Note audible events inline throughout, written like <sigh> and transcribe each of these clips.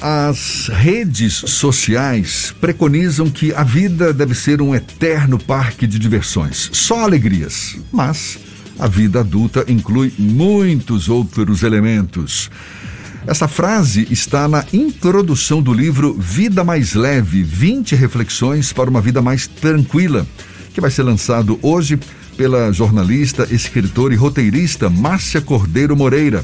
As redes sociais preconizam que a vida deve ser um eterno parque de diversões, só alegrias. Mas a vida adulta inclui muitos outros elementos. Essa frase está na introdução do livro Vida Mais Leve 20 Reflexões para uma Vida Mais Tranquila, que vai ser lançado hoje pela jornalista, escritora e roteirista Márcia Cordeiro Moreira.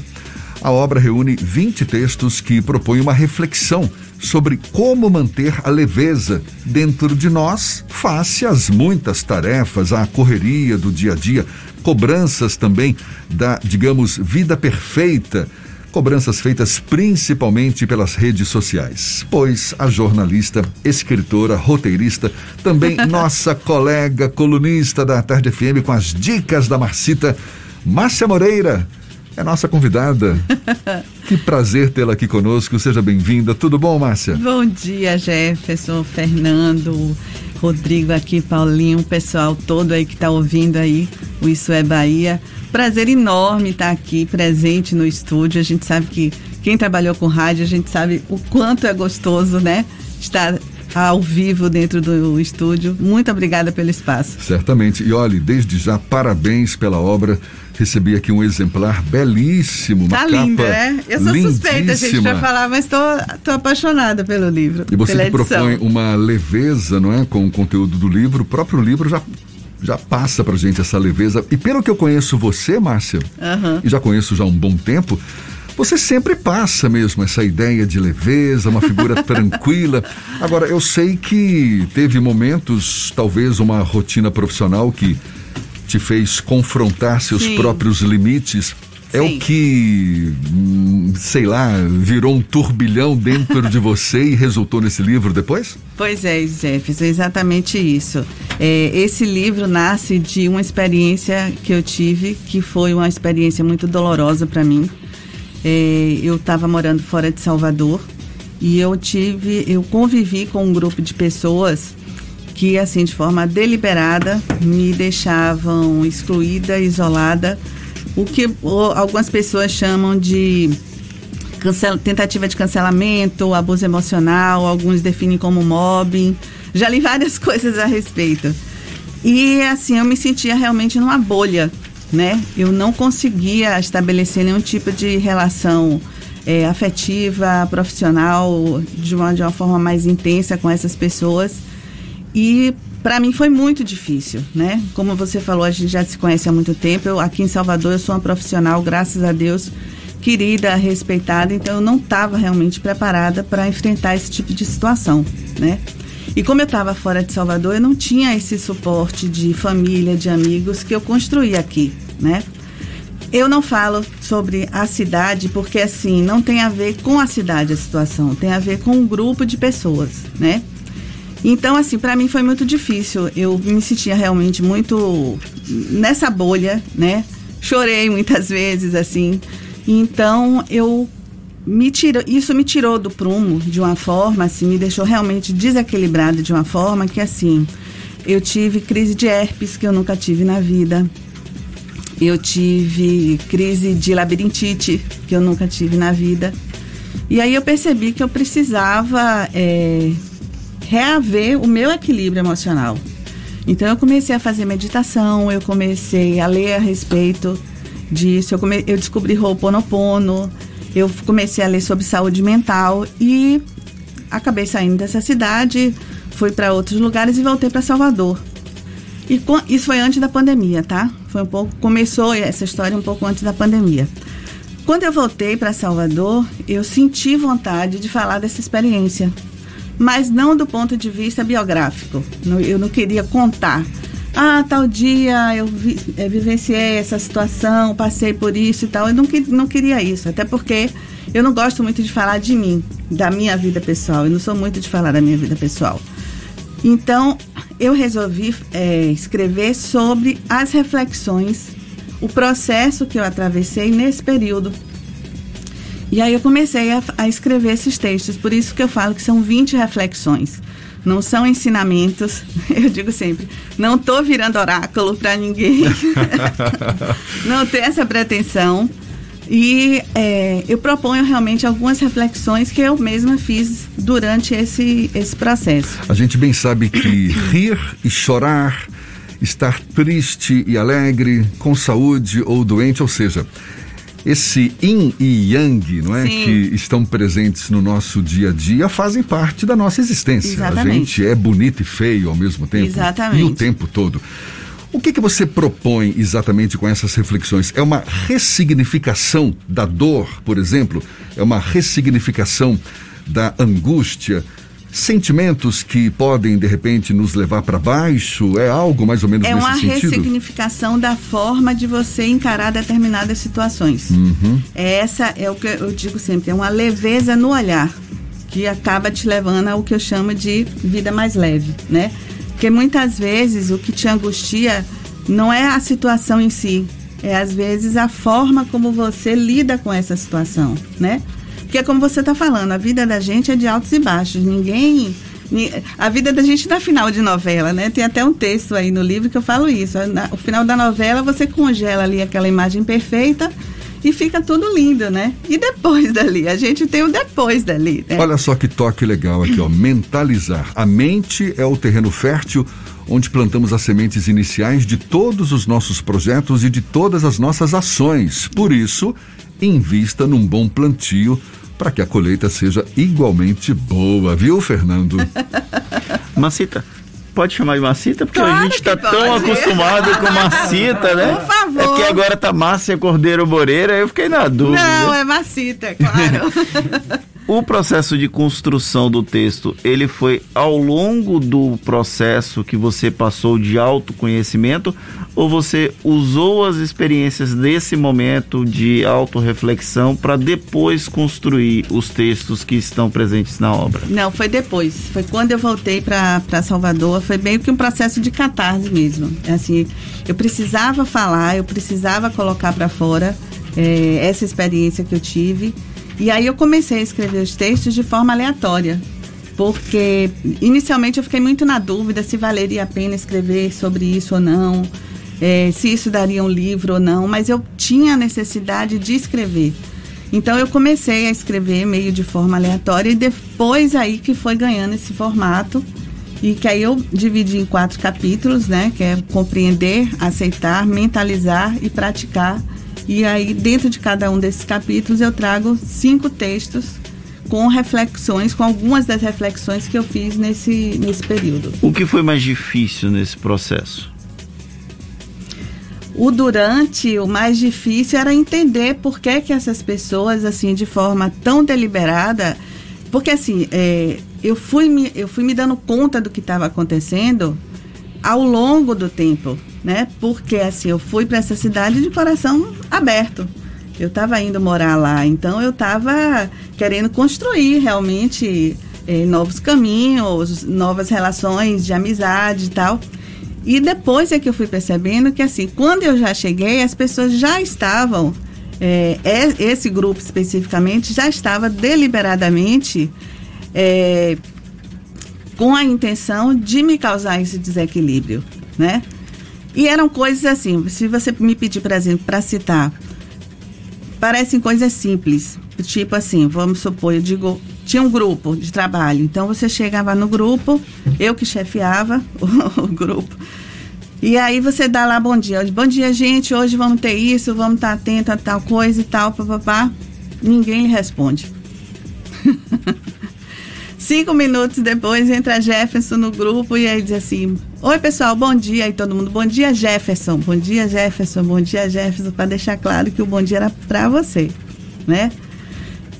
A obra reúne 20 textos que propõem uma reflexão sobre como manter a leveza dentro de nós face às muitas tarefas, à correria do dia a dia, cobranças também da, digamos, vida perfeita cobranças feitas principalmente pelas redes sociais. Pois a jornalista, escritora, roteirista, também <laughs> nossa colega colunista da Tarde FM com as dicas da Marcita, Márcia Moreira, é nossa convidada. <laughs> que prazer tê-la aqui conosco. Seja bem-vinda. Tudo bom, Márcia? Bom dia, Jefferson, Fernando, Rodrigo aqui, Paulinho, o pessoal todo aí que está ouvindo aí o Isso é Bahia. Prazer enorme estar aqui presente no estúdio. A gente sabe que quem trabalhou com rádio, a gente sabe o quanto é gostoso, né? Estar ao vivo dentro do estúdio. Muito obrigada pelo espaço. Certamente. E olhe, desde já, parabéns pela obra. Recebi aqui um exemplar belíssimo. Tá linda, né? Eu sou lindíssima. suspeita, gente, pra falar, mas tô, tô apaixonada pelo livro. E você que propõe uma leveza, não é? Com o conteúdo do livro. O próprio livro já já passa pra gente essa leveza. E pelo que eu conheço você, Márcia, uhum. e já conheço já há um bom tempo, você sempre passa mesmo essa ideia de leveza, uma figura <laughs> tranquila. Agora, eu sei que teve momentos, talvez uma rotina profissional que te fez confrontar seus Sim. próprios limites é o que, hum, sei lá, virou um turbilhão dentro de você e resultou nesse livro depois? Pois é, Jefferson, exatamente isso. É, esse livro nasce de uma experiência que eu tive, que foi uma experiência muito dolorosa para mim. Eu estava morando fora de Salvador e eu tive, eu convivi com um grupo de pessoas que, assim, de forma deliberada, me deixavam excluída, isolada o que algumas pessoas chamam de tentativa de cancelamento, abuso emocional, alguns definem como mobbing. Já li várias <laughs> coisas a respeito. E assim, eu me sentia realmente numa bolha, né? Eu não conseguia estabelecer nenhum tipo de relação é, afetiva, profissional, de uma, de uma forma mais intensa com essas pessoas. E para mim foi muito difícil, né? Como você falou, a gente já se conhece há muito tempo. Eu, aqui em Salvador eu sou uma profissional, graças a Deus, querida, respeitada, então eu não estava realmente preparada para enfrentar esse tipo de situação, né? E como eu estava fora de Salvador, eu não tinha esse suporte de família, de amigos que eu construí aqui, né? Eu não falo sobre a cidade porque assim não tem a ver com a cidade a situação, tem a ver com um grupo de pessoas, né? Então, assim, para mim foi muito difícil. Eu me sentia realmente muito nessa bolha, né? Chorei muitas <laughs> vezes, assim. Então, eu me tirou, isso me tirou do prumo de uma forma, assim, me deixou realmente desequilibrada de uma forma que, assim, eu tive crise de herpes que eu nunca tive na vida. Eu tive crise de labirintite que eu nunca tive na vida. E aí eu percebi que eu precisava é, reaver o meu equilíbrio emocional. Então eu comecei a fazer meditação, eu comecei a ler a respeito disso, eu, come, eu descobri Ho'oponopono, eu comecei a ler sobre saúde mental e acabei saindo dessa cidade, fui para outros lugares e voltei para Salvador. E com, isso foi antes da pandemia, tá? Foi um pouco começou essa história um pouco antes da pandemia. Quando eu voltei para Salvador, eu senti vontade de falar dessa experiência, mas não do ponto de vista biográfico. Eu não queria contar. Ah, tal dia eu vi, é, vivenciei essa situação, passei por isso e tal. Eu não, não queria isso, até porque eu não gosto muito de falar de mim, da minha vida pessoal. Eu não sou muito de falar da minha vida pessoal. Então, eu resolvi é, escrever sobre as reflexões, o processo que eu atravessei nesse período e aí eu comecei a, a, escrever esses textos, por isso que eu falo que são 20 reflexões. Não são ensinamentos, <laughs> eu digo sempre, não estou virando oráculo para ninguém. <laughs> não tenho essa pretensão, E é, eu proponho realmente algumas reflexões que eu mesma fiz durante esse, esse processo. A gente bem sabe que rir e chorar, estar triste e alegre, com saúde ou doente, ou seja, esse yin e yang, não é? Sim. Que estão presentes no nosso dia a dia, fazem parte da nossa existência. Exatamente. A gente é bonito e feio ao mesmo tempo. Exatamente. E o tempo todo. O que, que você propõe exatamente com essas reflexões? É uma ressignificação da dor, por exemplo? É uma ressignificação da angústia? Sentimentos que podem, de repente, nos levar para baixo? É algo mais ou menos é nesse sentido? É uma ressignificação da forma de você encarar determinadas situações. Uhum. Essa é o que eu digo sempre, é uma leveza no olhar que acaba te levando ao que eu chamo de vida mais leve, né? Porque muitas vezes o que te angustia não é a situação em si, é às vezes a forma como você lida com essa situação, né? Porque como você está falando, a vida da gente é de altos e baixos. Ninguém a vida da gente na final de novela, né? Tem até um texto aí no livro que eu falo isso. O final da novela você congela ali aquela imagem perfeita e fica tudo lindo, né? E depois <laughs> dali, a gente tem o depois dali. Né? Olha só que toque legal aqui, ó. Mentalizar. A mente é o terreno fértil onde plantamos as sementes iniciais de todos os nossos projetos e de todas as nossas ações. Por isso, invista num bom plantio para que a colheita seja igualmente boa, viu, Fernando? <laughs> Macita, pode chamar de Macita, porque claro a gente está tão acostumado com Macita, né? Por favor. É que agora tá Márcia Cordeiro Moreira, eu fiquei na dúvida. Não, é Macita, claro. <laughs> O processo de construção do texto, ele foi ao longo do processo que você passou de autoconhecimento ou você usou as experiências desse momento de autorreflexão para depois construir os textos que estão presentes na obra? Não, foi depois. Foi quando eu voltei para Salvador, foi meio que um processo de catarse mesmo. Assim, eu precisava falar, eu precisava colocar para fora é, essa experiência que eu tive e aí eu comecei a escrever os textos de forma aleatória, porque inicialmente eu fiquei muito na dúvida se valeria a pena escrever sobre isso ou não, é, se isso daria um livro ou não, mas eu tinha a necessidade de escrever. Então eu comecei a escrever meio de forma aleatória e depois aí que foi ganhando esse formato e que aí eu dividi em quatro capítulos, né, que é compreender, aceitar, mentalizar e praticar e aí, dentro de cada um desses capítulos, eu trago cinco textos com reflexões, com algumas das reflexões que eu fiz nesse, nesse período. O que foi mais difícil nesse processo? O durante, o mais difícil era entender por que, que essas pessoas, assim, de forma tão deliberada, porque assim, é, eu, fui me, eu fui me dando conta do que estava acontecendo ao longo do tempo né? Porque assim, eu fui para essa cidade de coração aberto. Eu estava indo morar lá, então eu estava querendo construir realmente eh, novos caminhos, novas relações de amizade e tal. E depois é que eu fui percebendo que assim, quando eu já cheguei, as pessoas já estavam, é, esse grupo especificamente já estava deliberadamente é, com a intenção de me causar esse desequilíbrio, né? E eram coisas assim, se você me pedir, por exemplo, para citar, parecem coisas simples. Tipo assim, vamos supor, eu digo, tinha um grupo de trabalho. Então você chegava no grupo, eu que chefiava <laughs> o, o grupo. E aí você dá lá bom dia. Bom dia, gente. Hoje vamos ter isso, vamos estar atento a tal coisa e tal, papapá. Ninguém lhe responde. <laughs> Cinco minutos depois entra Jefferson no grupo e aí diz assim: Oi pessoal, bom dia. Aí todo mundo, bom dia Jefferson, bom dia Jefferson, bom dia Jefferson, para deixar claro que o bom dia era para você, né?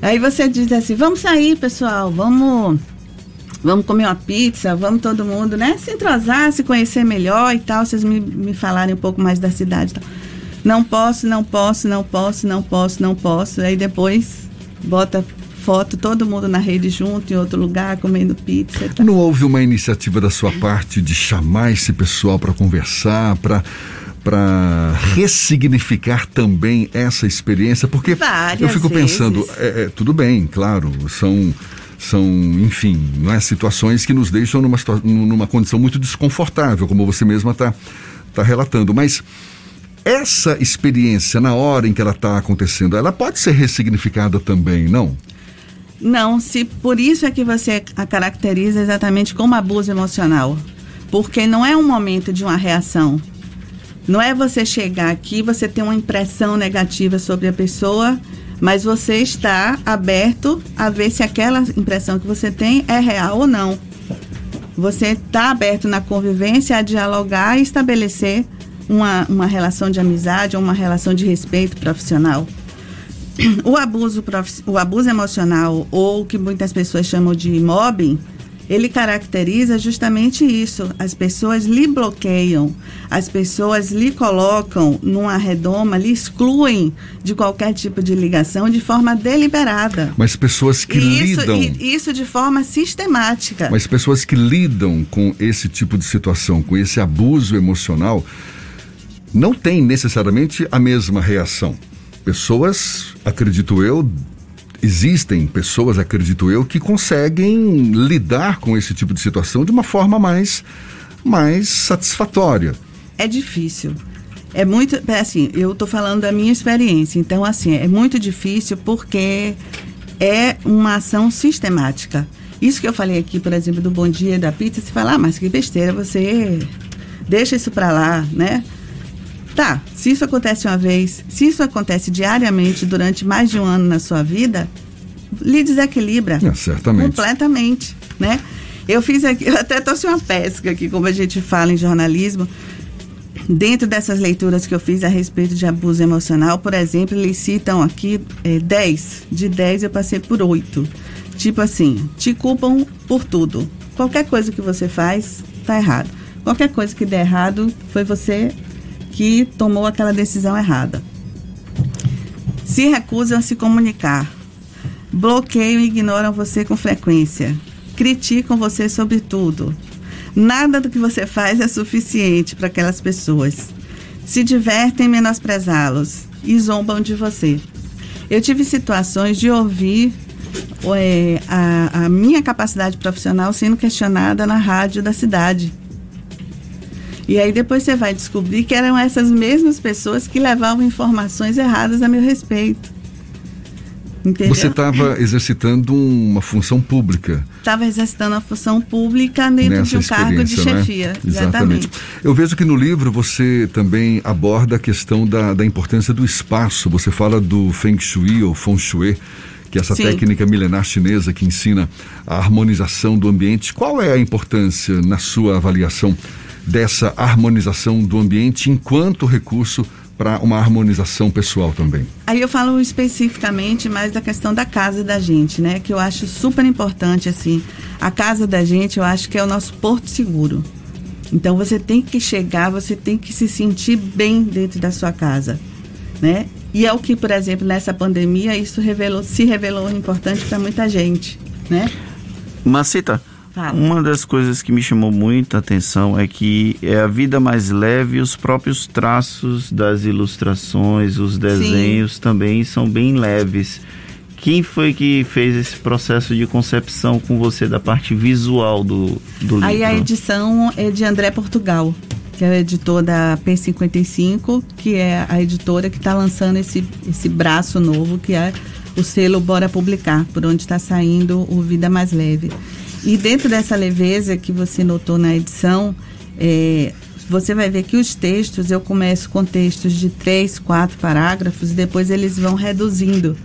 Aí você diz assim: Vamos sair, pessoal, vamos vamos comer uma pizza, vamos todo mundo, né? Se entrosar, se conhecer melhor e tal. Vocês me, me falarem um pouco mais da cidade. Tal. Não posso, não posso, não posso, não posso, não posso. Aí depois bota foto, todo mundo na rede junto, em outro lugar, comendo pizza. Não houve uma iniciativa da sua parte de chamar esse pessoal para conversar, para para ressignificar também essa experiência, porque Várias eu fico vezes. pensando, é, é, tudo bem, claro, são são, enfim, não é situações que nos deixam numa, numa condição muito desconfortável, como você mesma está tá relatando, mas essa experiência, na hora em que ela está acontecendo, ela pode ser ressignificada também, não? Não, se por isso é que você a caracteriza exatamente como abuso emocional. Porque não é um momento de uma reação. Não é você chegar aqui, você ter uma impressão negativa sobre a pessoa, mas você está aberto a ver se aquela impressão que você tem é real ou não. Você está aberto na convivência a dialogar e estabelecer uma, uma relação de amizade ou uma relação de respeito profissional. O abuso, o abuso emocional, ou o que muitas pessoas chamam de mobbing, ele caracteriza justamente isso. As pessoas lhe bloqueiam, as pessoas lhe colocam numa redoma, lhe excluem de qualquer tipo de ligação de forma deliberada. Mas pessoas que e isso, lidam. E isso de forma sistemática. Mas pessoas que lidam com esse tipo de situação, com esse abuso emocional, não têm necessariamente a mesma reação. Pessoas, acredito eu, existem pessoas, acredito eu, que conseguem lidar com esse tipo de situação de uma forma mais, mais satisfatória. É difícil. É muito, assim, eu estou falando da minha experiência. Então, assim, é muito difícil porque é uma ação sistemática. Isso que eu falei aqui, por exemplo, do bom dia da pizza, você fala, ah, mas que besteira, você deixa isso para lá, né? Tá, se isso acontece uma vez, se isso acontece diariamente durante mais de um ano na sua vida, lhe desequilibra. É, certamente. Completamente, né? Eu fiz aqui, eu até trouxe uma pesca aqui, como a gente fala em jornalismo. Dentro dessas leituras que eu fiz a respeito de abuso emocional, por exemplo, eles citam aqui 10. É, de 10 eu passei por 8. Tipo assim, te culpam por tudo. Qualquer coisa que você faz, tá errado. Qualquer coisa que der errado, foi você que tomou aquela decisão errada. Se recusam a se comunicar. Bloqueiam e ignoram você com frequência. Criticam você sobre tudo. Nada do que você faz é suficiente para aquelas pessoas. Se divertem em menosprezá-los e zombam de você. Eu tive situações de ouvir é, a, a minha capacidade profissional sendo questionada na rádio da cidade e aí depois você vai descobrir que eram essas mesmas pessoas que levavam informações erradas a meu respeito. Entendeu? Você estava exercitando uma função pública. Estava exercitando a função pública dentro de um cargo de né? chefia. Né? Exatamente. Eu vejo que no livro você também aborda a questão da, da importância do espaço. Você fala do Feng Shui ou Feng Shui que é essa Sim. técnica milenar chinesa que ensina a harmonização do ambiente. Qual é a importância, na sua avaliação, dessa harmonização do ambiente enquanto recurso para uma harmonização pessoal também. Aí eu falo especificamente mais da questão da casa da gente, né? Que eu acho super importante, assim. A casa da gente, eu acho que é o nosso porto seguro. Então você tem que chegar, você tem que se sentir bem dentro da sua casa, né? E é o que, por exemplo, nessa pandemia, isso revelou, se revelou importante para muita gente, né? Macita, Fala. Uma das coisas que me chamou muita atenção é que é a vida mais leve, os próprios traços das ilustrações, os desenhos Sim. também são bem leves. Quem foi que fez esse processo de concepção com você da parte visual do, do livro? Aí a edição é de André Portugal, que é o editor da P55, que é a editora que está lançando esse, esse braço novo, que é o selo Bora Publicar, por onde está saindo o Vida Mais Leve. E dentro dessa leveza que você notou na edição, é, você vai ver que os textos, eu começo com textos de três, quatro parágrafos, e depois eles vão reduzindo.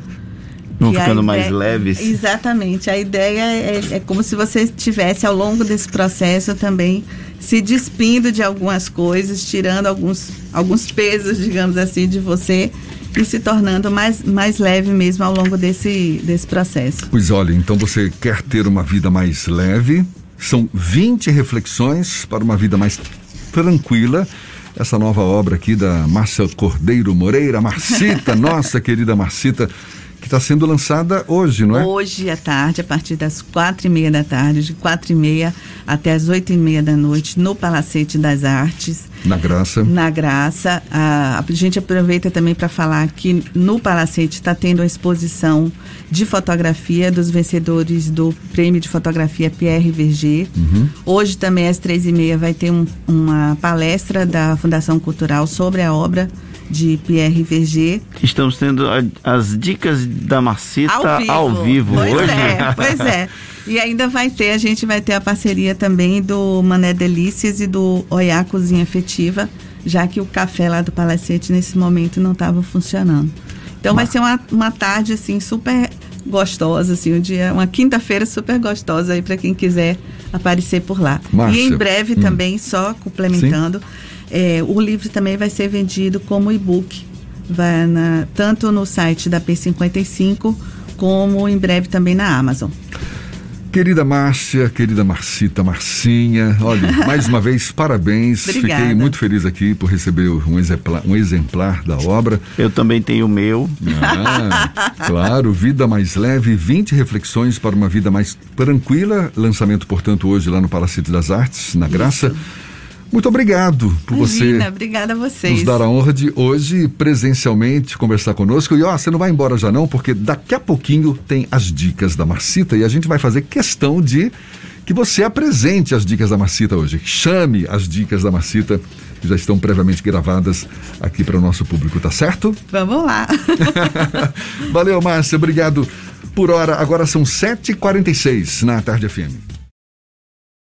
Vão ficando mais leves. Exatamente. A ideia é, é, como se você estivesse, ao longo desse processo, também se despindo de algumas coisas, tirando alguns, alguns pesos, digamos assim, de você e se tornando mais, mais leve mesmo ao longo desse, desse processo. Pois olha, então você quer ter uma vida mais leve? São 20 reflexões para uma vida mais tranquila. Essa nova obra aqui da Márcia Cordeiro Moreira, Marcita, <laughs> nossa querida Marcita que está sendo lançada hoje, não é? Hoje à tarde, a partir das quatro e meia da tarde, de quatro e meia até as oito e meia da noite, no Palacete das Artes. Na Graça. Na Graça. A, a gente aproveita também para falar que no Palacete está tendo a exposição de fotografia dos vencedores do Prêmio de Fotografia Pierre Verger. Uhum. Hoje também às três e meia vai ter um, uma palestra da Fundação Cultural sobre a obra de Pierre Verger. Estamos tendo a, as dicas da Marcita ao vivo, ao vivo pois hoje. É, pois é. E ainda vai ter, a gente vai ter a parceria também do Mané Delícias e do Oiá Cozinha Efetiva, já que o café lá do Palacete nesse momento não estava funcionando. Então vai ser uma, uma tarde assim super gostosa, assim, um dia, uma quinta-feira super gostosa aí para quem quiser aparecer por lá. Márcia, e em breve hum. também, só complementando, é, o livro também vai ser vendido como e-book, vai na, tanto no site da P55 como em breve também na Amazon. Querida Márcia, querida Marcita, Marcinha, olha, <laughs> mais uma vez, parabéns. Obrigada. Fiquei muito feliz aqui por receber um exemplar, um exemplar da obra. Eu também tenho o meu. Ah, claro, Vida Mais Leve, 20 reflexões para uma vida mais tranquila. Lançamento, portanto, hoje lá no Palacete das Artes, na Graça. Muito obrigado por Imagina, você obrigada a vocês. nos dar a honra de hoje presencialmente conversar conosco. E ó, você não vai embora já não, porque daqui a pouquinho tem as dicas da Marcita e a gente vai fazer questão de que você apresente as dicas da Marcita hoje. Chame as dicas da Marcita que já estão previamente gravadas aqui para o nosso público, tá certo? Vamos lá. <laughs> Valeu, Márcia, obrigado por hora. Agora são 7h46 na Tarde FM.